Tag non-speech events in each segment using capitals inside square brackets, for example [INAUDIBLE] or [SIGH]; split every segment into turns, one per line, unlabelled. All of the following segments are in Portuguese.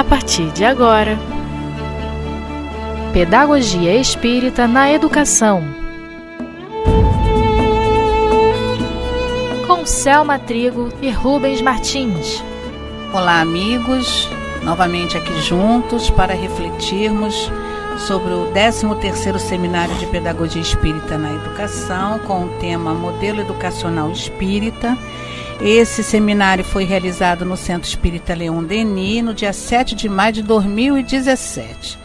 a partir de agora. Pedagogia Espírita na Educação. Com Selma Trigo e Rubens Martins.
Olá, amigos, novamente aqui juntos para refletirmos sobre o 13º Seminário de Pedagogia Espírita na Educação, com o tema Modelo Educacional Espírita. Esse seminário foi realizado no Centro Espírita Leon Denis no dia 7 de maio de 2017.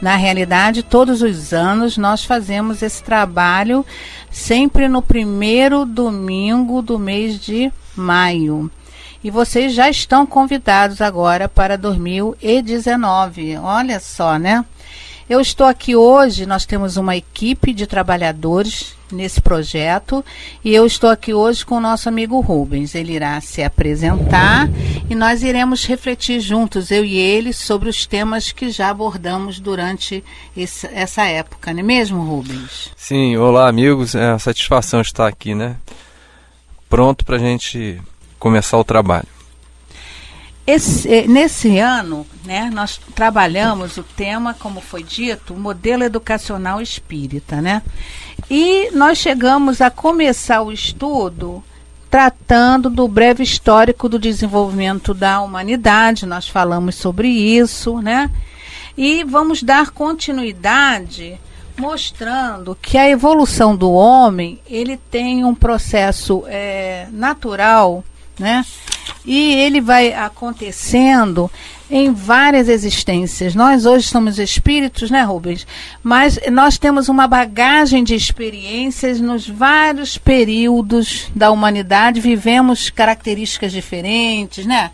Na realidade, todos os anos nós fazemos esse trabalho sempre no primeiro domingo do mês de maio. E vocês já estão convidados agora para 2019. Olha só, né? Eu estou aqui hoje, nós temos uma equipe de trabalhadores nesse projeto e eu estou aqui hoje com o nosso amigo Rubens. Ele irá se apresentar e nós iremos refletir juntos, eu e ele, sobre os temas que já abordamos durante esse, essa época, não é mesmo, Rubens?
Sim, olá amigos, é uma satisfação estar aqui, né? Pronto para a gente começar o trabalho.
Esse, eh, nesse ano, né, nós trabalhamos o tema, como foi dito, modelo educacional espírita, né? E nós chegamos a começar o estudo tratando do breve histórico do desenvolvimento da humanidade, nós falamos sobre isso, né? E vamos dar continuidade mostrando que a evolução do homem ele tem um processo é, natural né? E ele vai acontecendo em várias existências. Nós hoje somos espíritos, né, Rubens? Mas nós temos uma bagagem de experiências nos vários períodos da humanidade, vivemos características diferentes, né?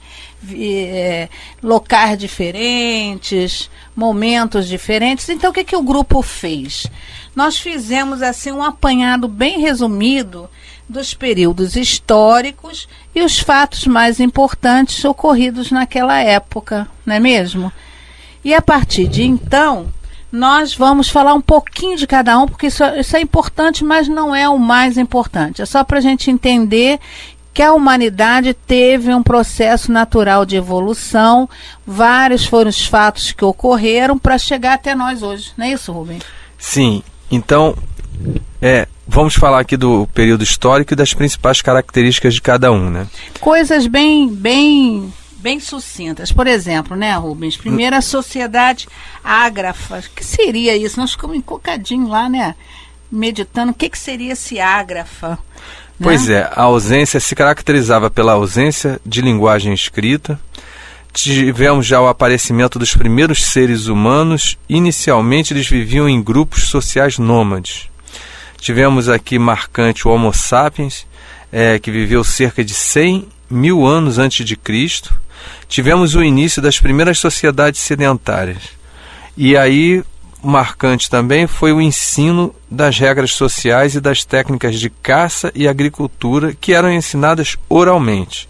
É, locais diferentes, momentos diferentes. Então, o que, que o grupo fez? Nós fizemos assim um apanhado bem resumido dos períodos históricos e os fatos mais importantes ocorridos naquela época, não é mesmo? E a partir de então, nós vamos falar um pouquinho de cada um, porque isso, isso é importante, mas não é o mais importante. É só para a gente entender que a humanidade teve um processo natural de evolução, vários foram os fatos que ocorreram para chegar até nós hoje. Não é isso, Rubem?
Sim. Então, é, vamos falar aqui do período histórico e das principais características de cada um, né?
Coisas bem, bem, bem sucintas. Por exemplo, né, Rubens? Primeiro a sociedade ágrafa. O que seria isso? Nós ficamos encocadinhos lá, né? Meditando. O que, que seria esse ágrafa? Né?
Pois é, a ausência se caracterizava pela ausência de linguagem escrita. Tivemos já o aparecimento dos primeiros seres humanos. Inicialmente, eles viviam em grupos sociais nômades. Tivemos aqui marcante o Homo sapiens, é, que viveu cerca de 100 mil anos antes de Cristo. Tivemos o início das primeiras sociedades sedentárias. E aí, marcante também foi o ensino das regras sociais e das técnicas de caça e agricultura que eram ensinadas oralmente.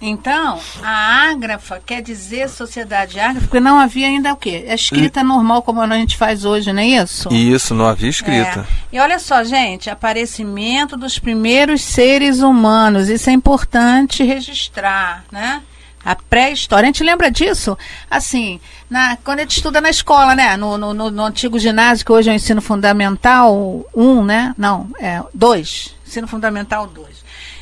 Então, a ágrafa quer dizer sociedade ágrafa, porque não havia ainda o quê? A escrita e... normal como a gente faz hoje, não é isso?
Isso, não havia escrita.
É. E olha só, gente, aparecimento dos primeiros seres humanos, isso é importante registrar, né? A pré-história, a gente lembra disso? Assim, na, quando a gente estuda na escola, né? No, no, no, antigo ginásio, que hoje é o ensino fundamental um, né? Não, é dois. Ensino fundamental dois.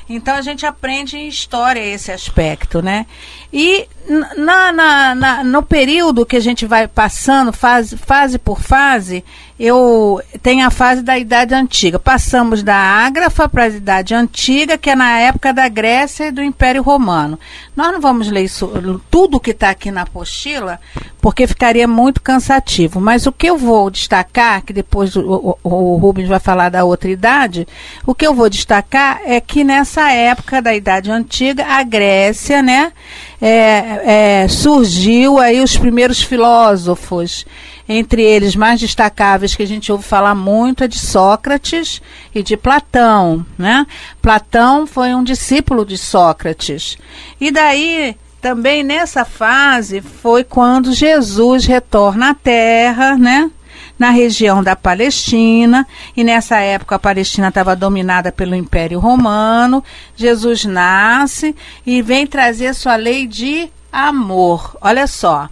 Então a gente aprende em história esse aspecto, né? E na, na, na, no período que a gente vai passando, fase, fase por fase, eu tenho a fase da Idade Antiga. Passamos da Ágrafa para a Idade Antiga, que é na época da Grécia e do Império Romano. Nós não vamos ler isso, tudo que está aqui na apostila, porque ficaria muito cansativo. Mas o que eu vou destacar, que depois o, o, o Rubens vai falar da outra idade, o que eu vou destacar é que nessa época da Idade Antiga, a Grécia, né, é, é, surgiu aí os primeiros filósofos entre eles, mais destacáveis que a gente ouve falar muito é de Sócrates e de Platão, né? Platão foi um discípulo de Sócrates. E daí, também nessa fase, foi quando Jesus retorna à Terra, né? Na região da Palestina, e nessa época a Palestina estava dominada pelo Império Romano. Jesus nasce e vem trazer sua lei de amor. Olha só,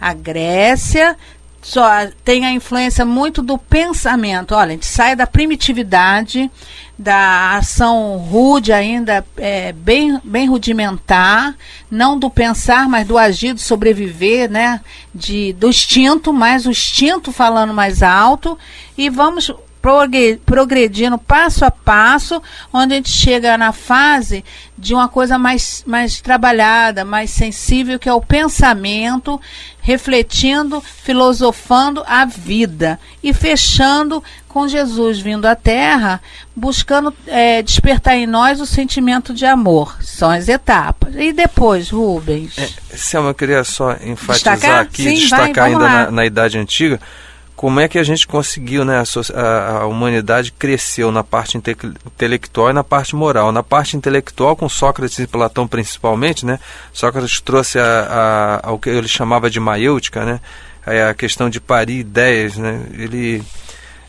A Grécia só tem a influência muito do pensamento. Olha, a gente sai da primitividade, da ação rude ainda é, bem, bem rudimentar, não do pensar, mas do agir, do sobreviver, né? De, do instinto, mais o instinto falando mais alto, e vamos progredindo passo a passo, onde a gente chega na fase de uma coisa mais, mais trabalhada, mais sensível, que é o pensamento, refletindo, filosofando a vida e fechando com Jesus vindo à Terra, buscando é, despertar em nós o sentimento de amor. São as etapas. E depois, Rubens?
É, Selma, eu queria só enfatizar destacar? aqui, Sim, destacar vai, ainda na, na Idade Antiga como é que a gente conseguiu, né? A, a, humanidade cresceu na parte inte intelectual e na parte moral. Na parte intelectual, com Sócrates e Platão principalmente, né? Sócrates trouxe a, a, o que ele chamava de maiêutica, né? A questão de parir ideias, né? Ele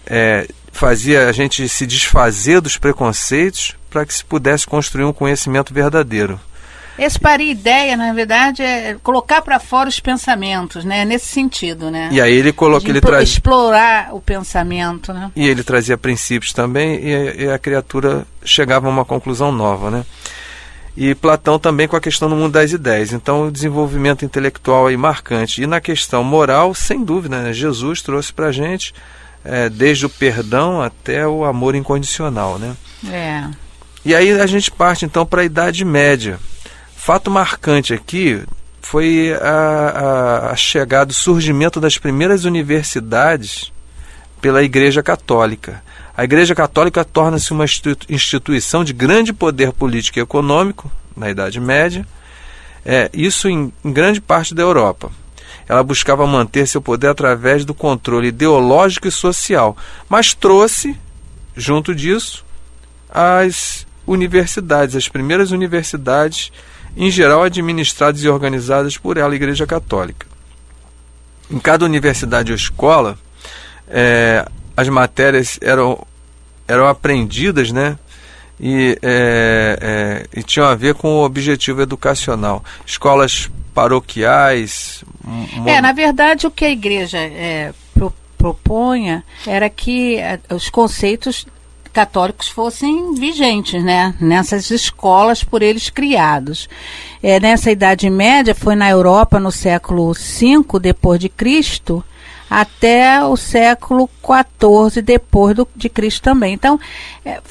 é, fazia a gente se desfazer dos preconceitos para que se pudesse construir um conhecimento verdadeiro.
Esse parir ideia, na verdade, é colocar para fora os pensamentos, né? Nesse sentido, né?
E aí ele coloca, ele traz
explorar o pensamento, né?
E ele trazia princípios também e, e a criatura chegava a uma conclusão nova, né? E Platão também com a questão do mundo das ideias. Então, o desenvolvimento intelectual aí marcante. E na questão moral, sem dúvida, né? Jesus trouxe para a gente é, desde o perdão até o amor incondicional, né?
É.
E aí a gente parte então para a Idade Média. Fato marcante aqui foi a, a, a chegada, o surgimento das primeiras universidades pela Igreja Católica. A Igreja Católica torna-se uma instituição de grande poder político e econômico na Idade Média, é, isso em, em grande parte da Europa. Ela buscava manter seu poder através do controle ideológico e social, mas trouxe, junto disso, as universidades, as primeiras universidades em geral administradas e organizadas por ela, a Igreja Católica. Em cada universidade ou escola, é, as matérias eram, eram aprendidas, né? E, é, é, e tinham a ver com o objetivo educacional. Escolas paroquiais.
É, na verdade, o que a igreja é, pro, propunha era que é, os conceitos católicos fossem vigentes, né? Nessas escolas por eles criados. É, nessa Idade Média, foi na Europa no século V depois de Cristo, até o século XIV depois do, de Cristo também. Então, é,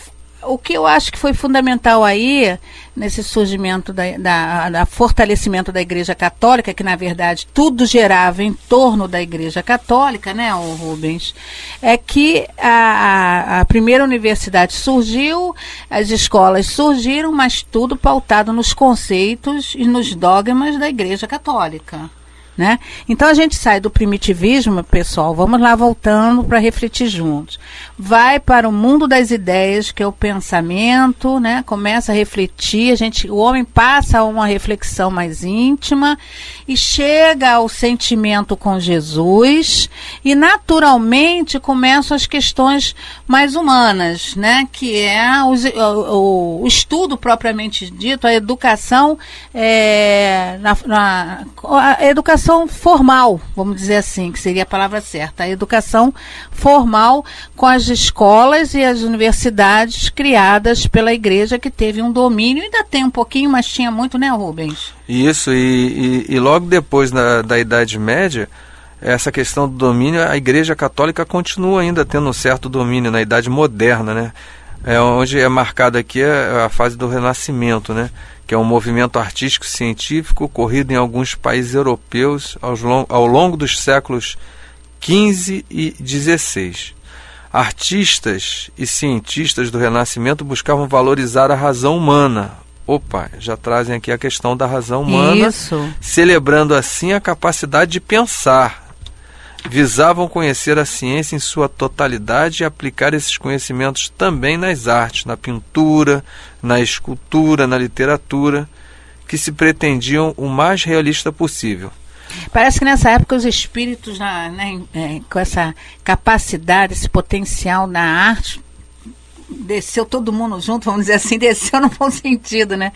o que eu acho que foi fundamental aí, nesse surgimento, da, da, da, fortalecimento da Igreja Católica, que na verdade tudo gerava em torno da Igreja Católica, né, Rubens, é que a, a primeira universidade surgiu, as escolas surgiram, mas tudo pautado nos conceitos e nos dogmas da Igreja Católica. Né? Então a gente sai do primitivismo, pessoal, vamos lá voltando para refletir juntos. Vai para o mundo das ideias, que é o pensamento, né? Começa a refletir, a gente, o homem passa a uma reflexão mais íntima e chega ao sentimento com Jesus e naturalmente começam as questões mais humanas, né? Que é o, o, estudo propriamente dito, a educação é, na, na a educação educação formal, vamos dizer assim, que seria a palavra certa, a educação formal com as escolas e as universidades criadas pela igreja que teve um domínio, ainda tem um pouquinho, mas tinha muito, né, Rubens?
Isso, e, e, e logo depois da, da Idade Média, essa questão do domínio, a Igreja Católica continua ainda tendo um certo domínio na Idade Moderna, né? É onde é marcada aqui a, a fase do Renascimento, né? Que é um movimento artístico científico ocorrido em alguns países europeus ao longo dos séculos XV e XVI. Artistas e cientistas do Renascimento buscavam valorizar a razão humana. Opa, já trazem aqui a questão da razão humana,
Isso.
celebrando assim a capacidade de pensar, visavam conhecer a ciência em sua totalidade e aplicar esses conhecimentos também nas artes, na pintura, na escultura, na literatura, que se pretendiam o mais realista possível.
Parece que nessa época os espíritos, né, com essa capacidade, esse potencial na arte, desceu todo mundo junto, vamos dizer assim, [LAUGHS] desceu no bom sentido, né?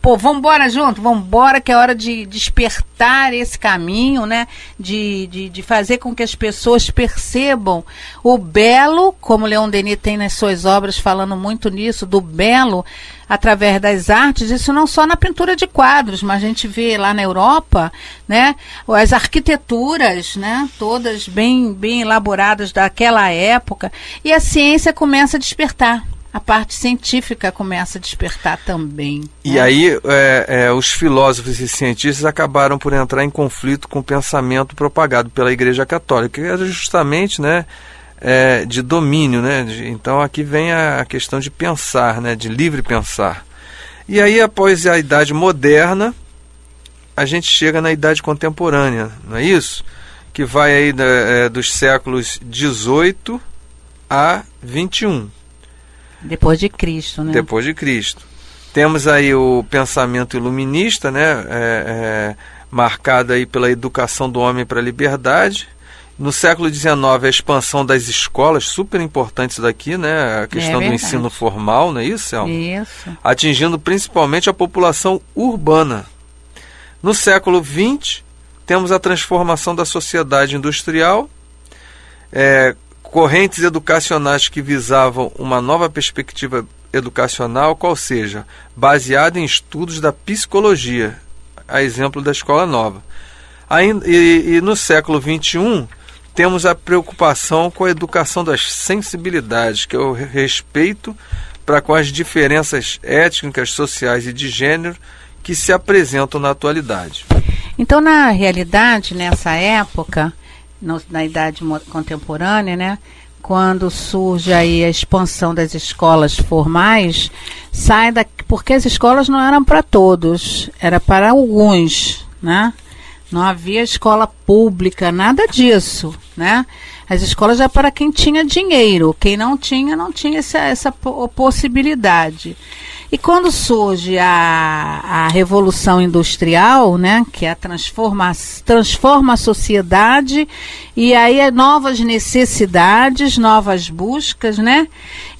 Pô, vamos embora junto, vamos embora, que é hora de despertar esse caminho, né? De, de, de fazer com que as pessoas percebam o belo, como Leon Denis tem nas suas obras falando muito nisso, do belo através das artes, isso não só na pintura de quadros, mas a gente vê lá na Europa, né, as arquiteturas, né, todas bem bem elaboradas daquela época, e a ciência começa a despertar. A parte científica começa a despertar também.
E né? aí é, é, os filósofos e cientistas acabaram por entrar em conflito com o pensamento propagado pela Igreja Católica, que era justamente, né, é, de domínio, né? De, então aqui vem a, a, questão de pensar, né? De livre pensar. E aí após a idade moderna, a gente chega na idade contemporânea, não é isso? Que vai aí da, é, dos séculos 18 a 21.
Depois de Cristo, né?
Depois de Cristo. Temos aí o pensamento iluminista, né? É, é, marcado aí pela educação do homem para a liberdade no século XIX, a expansão das escolas, super importantes daqui, né? A questão é do ensino formal, não é isso, Selma?
Isso.
Atingindo principalmente a população urbana. No século XX, temos a transformação da sociedade industrial, é, correntes educacionais que visavam uma nova perspectiva educacional, qual seja, baseada em estudos da psicologia, a exemplo da escola nova. Ainda, e, e no século XXI, temos a preocupação com a educação das sensibilidades, que é o respeito para com as diferenças étnicas, sociais e de gênero que se apresentam na atualidade.
Então, na realidade, nessa época, no, na idade contemporânea, né, quando surge aí a expansão das escolas formais, sai da porque as escolas não eram para todos, era para alguns, né? Não havia escola pública, nada disso, né? As escolas já para quem tinha dinheiro, quem não tinha, não tinha essa, essa possibilidade. E quando surge a, a Revolução Industrial, né, que é a transforma, transforma a sociedade, e aí é novas necessidades, novas buscas, né?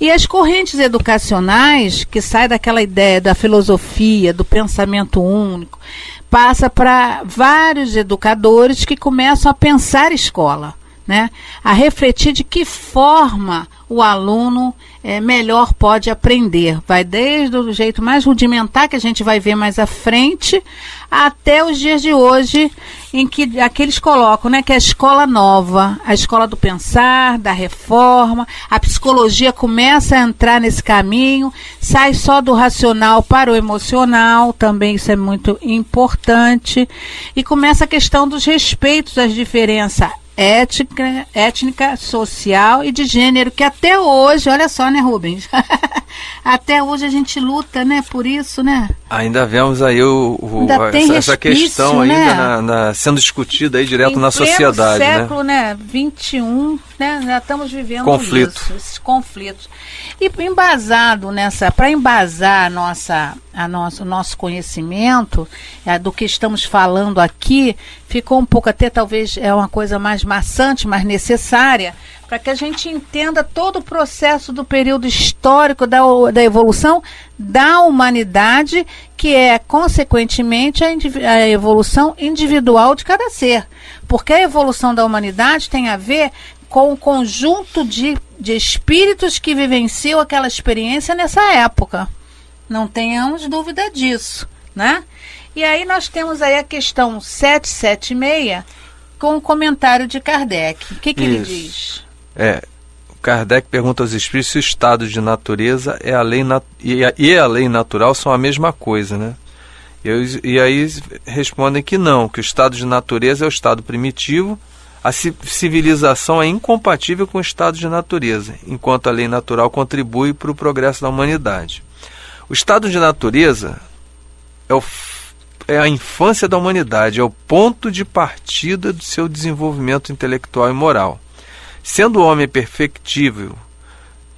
E as correntes educacionais, que saem daquela ideia da filosofia, do pensamento único, passa para vários educadores que começam a pensar escola, né? a refletir de que forma o aluno é, melhor pode aprender. Vai desde o jeito mais rudimentar, que a gente vai ver mais à frente, até os dias de hoje, em que aqueles colocam né, que é a escola nova, a escola do pensar, da reforma, a psicologia começa a entrar nesse caminho, sai só do racional para o emocional, também isso é muito importante, e começa a questão dos respeitos às diferenças étnica, étnica, social e de gênero, que até hoje, olha só, né, Rubens? [LAUGHS] até hoje a gente luta, né, por isso, né?
Ainda vemos aí o, o essa, essa, questão né? ainda na, na, sendo discutida aí direto em na sociedade,
século, né? 21, né? Já estamos vivendo
Conflito.
isso, esses conflitos. E embasado nessa, para embasar a nossa, a nosso, o nosso conhecimento é, do que estamos falando aqui, ficou um pouco até talvez é uma coisa mais maçante, mais necessária, para que a gente entenda todo o processo do período histórico da, da evolução da humanidade, que é, consequentemente, a, a evolução individual de cada ser. Porque a evolução da humanidade tem a ver com o conjunto de, de espíritos que vivenciam aquela experiência nessa época. Não tenhamos dúvida disso, né? E aí nós temos aí a questão 776 com o comentário de Kardec. O que, que ele diz?
É, Kardec pergunta aos espíritos se o estado de natureza é a lei nat e, a, e a lei natural são a mesma coisa, né? E, e aí respondem que não, que o estado de natureza é o estado primitivo a civilização é incompatível com o estado de natureza, enquanto a lei natural contribui para o progresso da humanidade. O estado de natureza é, o, é a infância da humanidade, é o ponto de partida do seu desenvolvimento intelectual e moral. Sendo o homem perfectível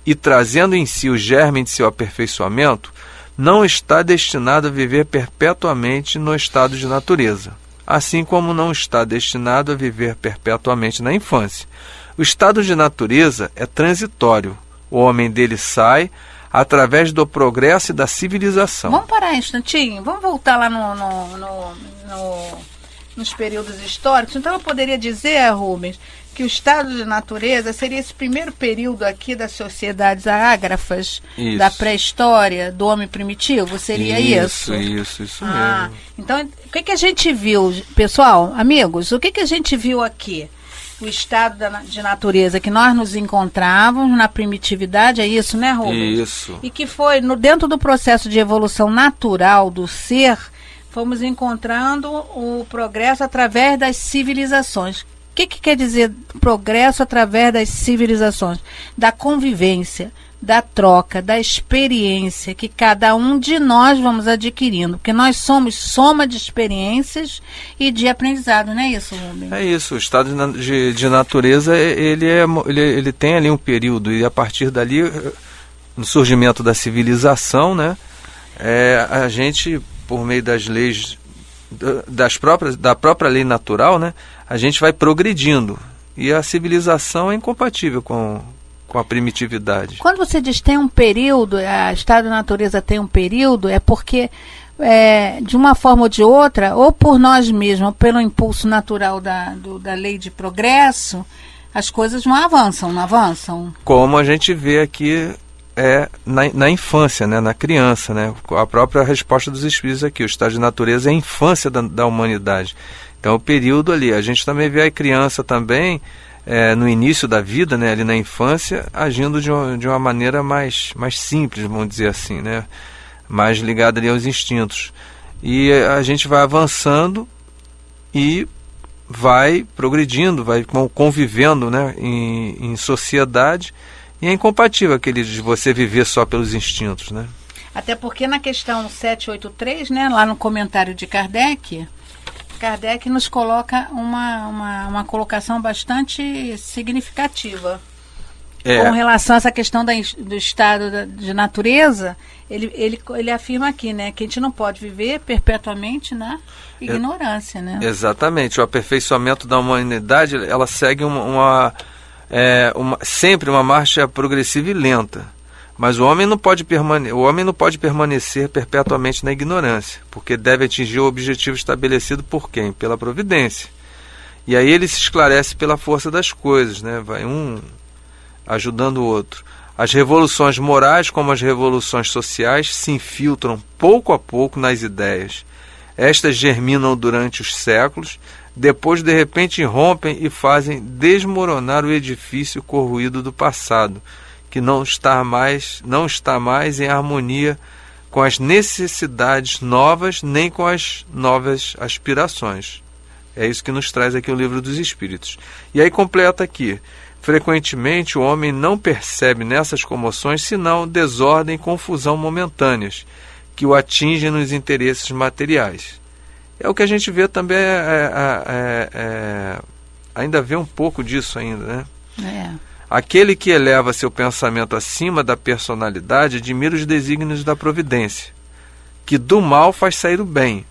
e trazendo em si o germe de seu aperfeiçoamento, não está destinado a viver perpetuamente no estado de natureza assim como não está destinado a viver perpetuamente na infância. O estado de natureza é transitório, o homem dele sai através do progresso e da civilização.
Vamos parar um instantinho, vamos voltar lá no, no, no, no nos períodos históricos. Então eu poderia dizer, Rubens, que o estado de natureza seria esse primeiro período aqui das sociedades ágrafas,
Isso.
da pré-história, do homem primitivo? Seria isso?
Isso, isso, isso
Ah,
mesmo.
então o que, que a gente viu, pessoal, amigos, o que, que a gente viu aqui? O estado de natureza que nós nos encontrávamos na primitividade, é isso, né, Rubens?
Isso.
E que foi no, dentro do processo de evolução natural do ser, fomos encontrando o progresso através das civilizações. O que, que quer dizer progresso através das civilizações? Da convivência, da troca, da experiência que cada um de nós vamos adquirindo. Porque nós somos soma de experiências e de aprendizado, não é isso, Rubens?
É isso, o estado de, de- natureza, é- ele, é, ele, ele tem ali um período, e a partir dali, eh, no surgimento da civilização, né, é, a gente, por meio das leis, da- das próprias, da própria lei natural, né, a gente vai progredindo. E a civilização é incompatível com, com a primitividade.
Quando você diz tem um período, a estado da natureza tem um período, é porque é, de uma forma ou de outra, ou por nós mesmos, ou pelo impulso natural da, do- da lei de progresso, as coisas não avançam, não avançam.
como a gente vê aqui é na, na infância, né, na criança, né, a própria resposta dos espíritos aqui, o estado de natureza é a infância da, da humanidade. Então o período ali, a gente também vê a criança também é, no início da vida, né, ali na infância, agindo de uma, de uma maneira mais, mais simples, vamos dizer assim, né, mais ligada ali aos instintos. E a gente vai avançando e vai progredindo, vai con- convivendo né, em, em sociedade e é incompatível aquele de você viver só pelos instintos, né?
Até porque na questão 783, né, lá no comentário de Kardec, Kardec nos coloca uma, uma, uma colocação bastante significativa. Com relação a essa questão da, do estado de natureza, ele, ele, ele afirma aqui, né, que a gente não pode viver perpetuamente na ignorância, né?
Exatamente, o aperfeiçoamento da humanidade, ela segue uma, uma, é, uma- sempre uma marcha progressiva e lenta. Mas o homem não pode permane o homem não pode permanecer perpetuamente na ignorância, porque deve atingir o objetivo estabelecido por quem? Pela providência. E aí ele se esclarece pela força das coisas, né? Vai um ajudando o outro. As revoluções morais, como as revoluções sociais, se infiltram pouco a pouco nas ideias. Estas germinam durante os séculos, depois de repente rompem e fazem desmoronar o edifício corroído do passado, que não está mais, não está mais em harmonia com as necessidades novas nem com as novas aspirações. É isso que nos traz aqui o livro dos Espíritos. E aí completa aqui: frequentemente o homem não percebe nessas comoções senão desordem e confusão momentâneas, que o atingem nos interesses materiais. É o que a gente vê também, é, é, é, é, ainda vê um pouco disso ainda, né?
É.
Aquele que eleva seu pensamento acima da personalidade admira os desígnios da providência, que do mal faz sair o bem.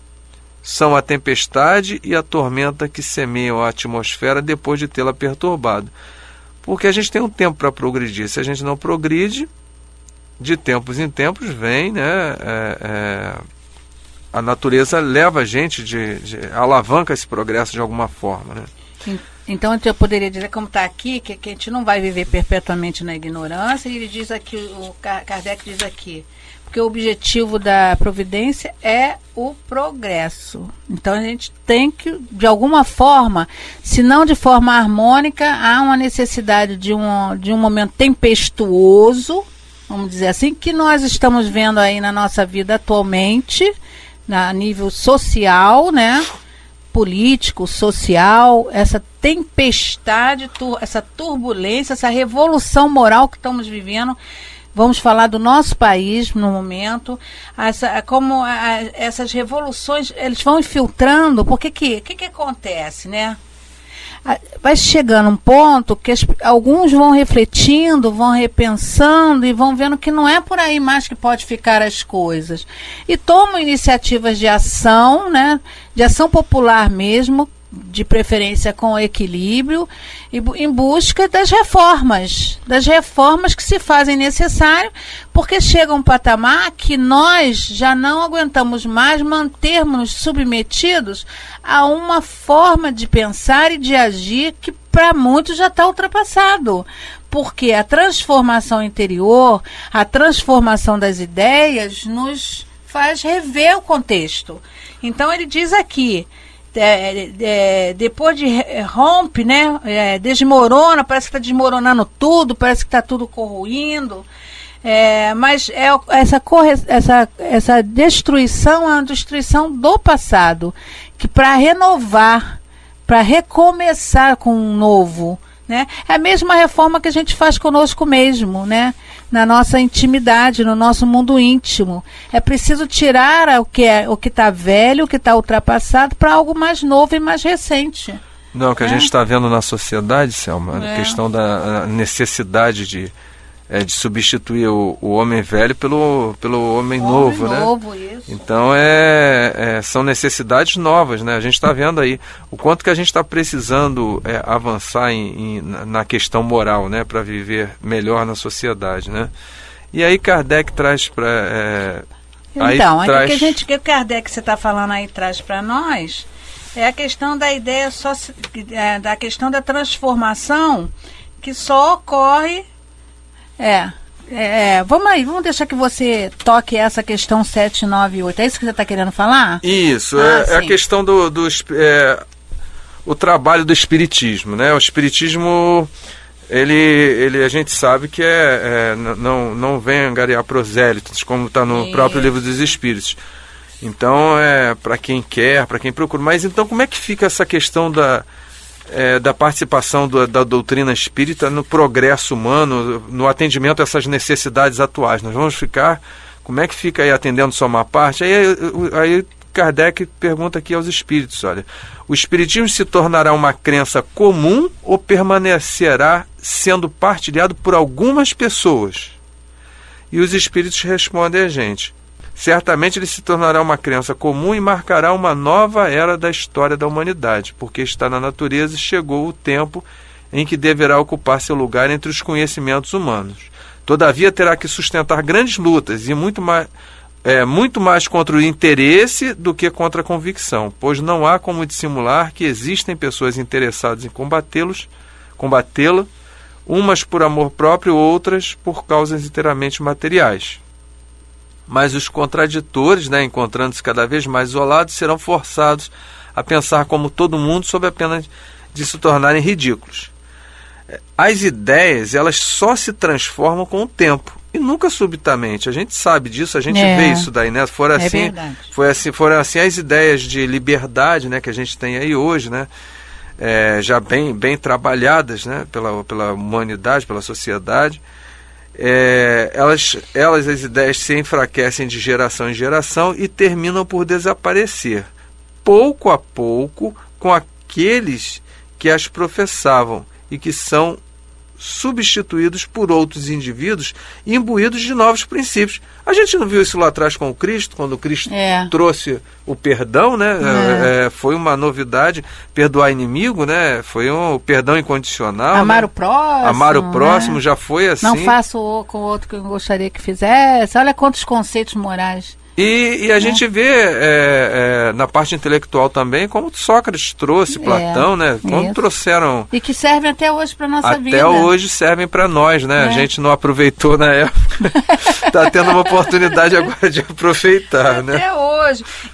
São a tempestade e a tormenta que semeiam a atmosfera depois de tê-la perturbado. Porque a gente tem um tempo para progredir. Se a gente não progride, de tempos em tempos vem, né? é, é, a natureza leva a gente de, de alavanca esse progresso de alguma forma, né?
En- Então eu poderia dizer, como está aqui, que, que a gente não vai viver perpetuamente na ignorância, e ele diz aqui, o Ka- Kardec diz aqui, porque o objetivo da providência é o progresso. Então a gente tem que, de alguma forma, se não de forma harmônica, há uma necessidade de um, de um momento tempestuoso, vamos dizer assim, que nós estamos vendo aí na nossa vida atualmente, na nível social, né? Político, social, essa tempestade, tur- essa turbulência, essa revolução moral que estamos vivendo. Vamos falar do nosso país no momento, essa, como a- essas revoluções eles vão infiltrando. Porque que que, que acontece, né? A- Vai chegando um ponto que as- alguns vão refletindo, vão repensando e vão vendo que não é por aí mais que pode ficar as coisas. E tomam iniciativas de ação, né, de ação popular mesmo, de preferência com equilíbrio, e em busca das reformas, das reformas que se fazem necessário, porque chega um patamar que nós já não aguentamos mais mantermos submetidos a uma forma de pensar e de agir que para muitos já está ultrapassado. Porque a transformação interior, a transformação das ideias, nos faz rever o contexto. Então ele diz aqui, é, é, depois de rompe, né, é, desmorona, parece que está desmoronando tudo, parece que está tudo corroindo. É, mas é essa, corre, essa, essa destruição é uma destruição do passado, que para renovar, para recomeçar com um novo, né? É a mesma reforma que a gente faz conosco mesmo, né? na nossa intimidade, no nosso mundo íntimo. É preciso tirar o que é o que está velho, o que está ultrapassado, para algo mais novo e mais recente.
Não, o que é. a gente está vendo na sociedade, Selma, é. a questão da necessidade de é, de substituir o, o, homem velho pelo, pelo homem, homem novo, né?
Novo, isso.
Então é, é, são necessidades novas, né? A gente está vendo aí o quanto que a gente está precisando é, avançar em, em, na questão moral, né? Para viver melhor na sociedade, né? E aí Kardec traz para
é, então, aí traz... que a gente que o Kardec você está falando aí traz para nós é a questão da ideia só é, da questão da transformação que só ocorre é. É, vamos aí, vamos deixar que você toque essa questão 798. É isso que você está querendo falar?
Isso, ah, é, é, a questão do, do é, o trabalho do espiritismo, né? O espiritismo ele, ele a gente sabe que é, é não, não vem angariar prosélitos, como está no próprio livro dos Espíritos. Então é para quem quer, para quem procura. Mas então como é que fica essa questão da é, da participação do, da doutrina espírita no progresso humano, no atendimento a essas necessidades atuais. Nós vamos ficar, como é que fica aí atendendo só uma parte? Aí, aí Kardec pergunta aqui aos espíritos, olha, o espiritismo se tornará uma crença comum ou permanecerá sendo partilhado por algumas pessoas? E os espíritos respondem a gente, Certamente ele se tornará uma crença comum e marcará uma nova era da história da humanidade, porque está na natureza e chegou o tempo em que deverá ocupar seu lugar entre os conhecimentos humanos. Todavia terá que sustentar grandes lutas e muito mais, é, muito mais contra o interesse do que contra a convicção, pois não há como dissimular que existem pessoas interessadas em combatê-los, combatê-la, umas por amor próprio, outras por causas inteiramente materiais mas os contraditores, né, encontrando-se cada vez mais isolados, serão forçados a pensar como todo mundo sob a pena de se tornarem ridículos. As ideias, elas só se transformam com o tempo e nunca subitamente. A gente sabe disso, a gente é. vê isso daí, né? Foram é assim, foi assim, foram assim as ideias de liberdade, né, que a gente tem aí hoje, né? É, já bem, bem trabalhadas, né, pela, pela humanidade, pela sociedade é, elas, elas, as ideias se enfraquecem de geração em geração e terminam por desaparecer, pouco a pouco, com aqueles que as professavam e que são substituídos por outros indivíduos imbuídos de novos princípios. A gente não viu isso lá atrás com o Cristo, quando o Cristo é. trouxe o perdão, né? É. É, é foi uma novidade, perdoar inimigo, né? Foi um perdão incondicional.
Amar
né?
o próximo.
Amar o né? próximo né? já foi assim.
Não faço com o outro que eu gostaria que fizesse. Olha quantos conceitos morais.
E, e a é. gente vê é, é, na parte intelectual também como Sócrates trouxe, é, Platão, né? Como trouxeram.
E que servem até hoje para nossa
até
vida.
Até hoje servem para nós, né? A é. gente não aproveitou na época. Está [LAUGHS] tendo uma oportunidade agora de aproveitar,
né? Até hoje.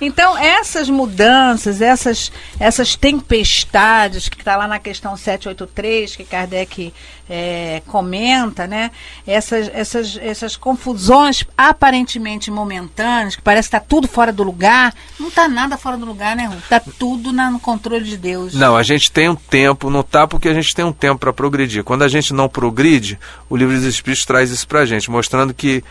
Então, essas mudanças, essas, essas tempestades que está lá na questão 783, que Kardec é, comenta, né? Essas, essas, essas confusões aparentemente momentâneas, que parece que está tudo fora do lugar, não está nada fora do lugar, né, Está tudo na, no controle de Deus.
Não, a gente tem um tempo, não está porque a gente tem um tempo para progredir. Quando a gente não progride, o livro dos Espíritos traz isso para a gente, mostrando que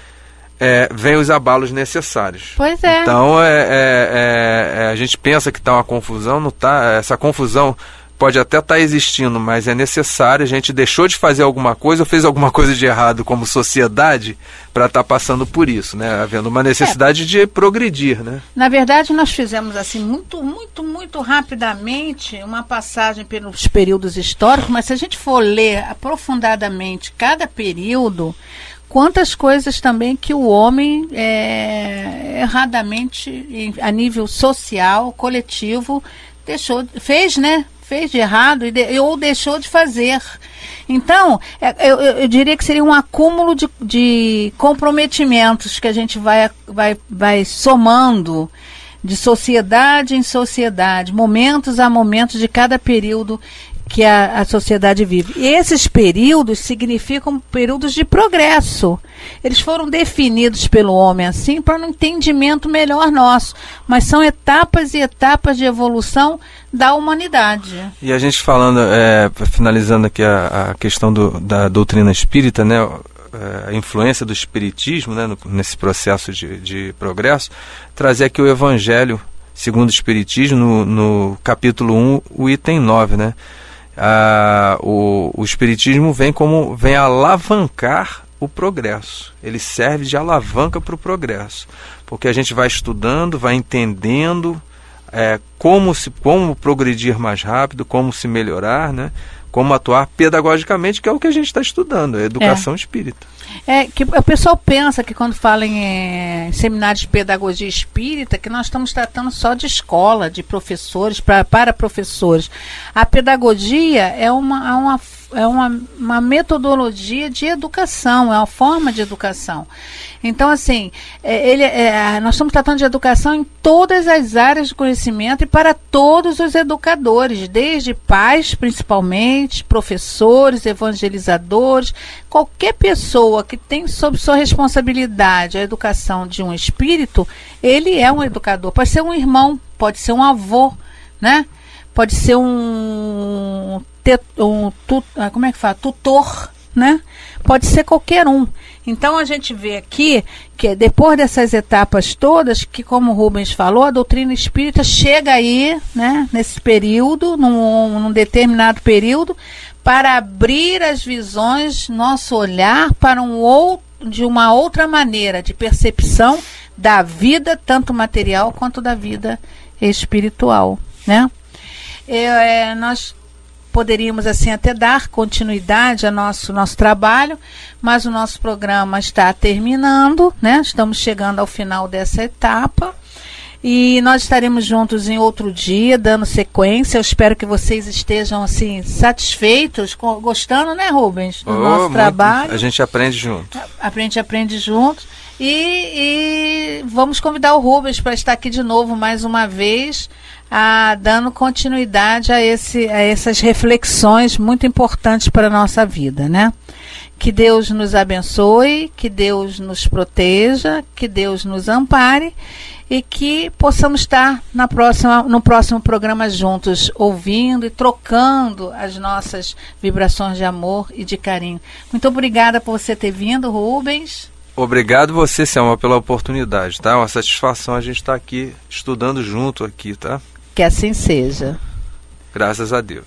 é, vem os abalos necessários.
Pois é.
Então é, é, é, é a gente pensa que está uma confusão, não está. Essa confusão pode até estar tá existindo, mas é necessário, a gente deixou de fazer alguma coisa ou fez alguma [LAUGHS] coisa de errado como sociedade para estar tá passando por isso, né? Havendo uma necessidade é. de progredir, né?
Na verdade, nós fizemos assim muito, muito, muito rapidamente uma passagem pelos períodos históricos, mas se a gente for ler aprofundadamente cada período, quantas coisas também que o homem é, erradamente a nível social, coletivo, deixou, fez, né? Fez de errado e de, ou deixou de fazer. Então, é, eu, eu, diria que seria um acúmulo de, de comprometimentos que a gente vai, vai, vai somando de sociedade em sociedade, momentos a momentos de cada período que a, a sociedade vive. E esses períodos significam períodos de progresso. Eles foram definidos pelo homem assim para um entendimento melhor nosso, mas são etapas e etapas de evolução da humanidade.
E a gente falando, é, finalizando aqui a, a questão do, da doutrina espírita, né? É, a influência do espiritismo né, nesse processo de, de progresso, trazer aqui o Evangelho segundo o Espiritismo, no, no capítulo 1, o item 9, né? Ah, o, o Espiritismo vem como vem alavancar o progresso. Ele serve de alavanca para o progresso, porque a gente vai estudando, vai entendendo é, como se como progredir mais rápido, como se melhorar, né? como atuar pedagogicamente, que é o que a gente está estudando, a educação é. espírita.
É que o pessoal pensa que quando fala em é, seminários de pedagogia espírita, que nós estamos tratando só de escola, de professores, pra, para professores. A pedagogia é uma, é uma é uma, uma metodologia de educação, é uma forma de educação. Então, assim, é, ele, é, nós estamos tratando de educação em todas as áreas de conhecimento e para todos os educadores, desde pais, principalmente, professores, evangelizadores, qualquer pessoa que tem sob sua responsabilidade a educação de um espírito, ele é um educador. Pode ser um irmão, pode ser um avô, né? Pode ser um, um, ah, como é que fala? Tutor, né? Pode ser qualquer um. Então a gente vê aqui que depois dessas etapas todas, que como o Rubens falou, a doutrina espírita chega aí, né, nesse período, num, num determinado período, para abrir as visões, nosso olhar para um outro, de uma outra maneira de percepção da vida, tanto material quanto da vida espiritual, né? É, nós poderíamos assim até dar continuidade ao nosso nosso trabalho, mas o nosso programa está terminando, né? Estamos chegando ao final dessa etapa. E nós estaremos juntos em outro dia, dando sequência. Eu espero que vocês estejam assim satisfeitos, gostando, né, Rubens, do oh, nosso muito. trabalho.
A gente aprende junto.
Aprende, aprende junto. E, e vamos convidar o Rubens para estar aqui de novo mais uma vez a, dando continuidade a, esse, a essas reflexões muito importantes para a nossa vida, né? Que Deus nos abençoe, que Deus nos proteja, que Deus nos ampare e que possamos estar na próxima, no próximo programa juntos, ouvindo e trocando as nossas vibrações de amor e de carinho. Muito obrigada por você ter vindo, Rubens.
Obrigado você, Selma, pela oportunidade, tá? Uma satisfação a gente estar aqui estudando junto aqui, tá?
Que assim seja.
Graças a Deus.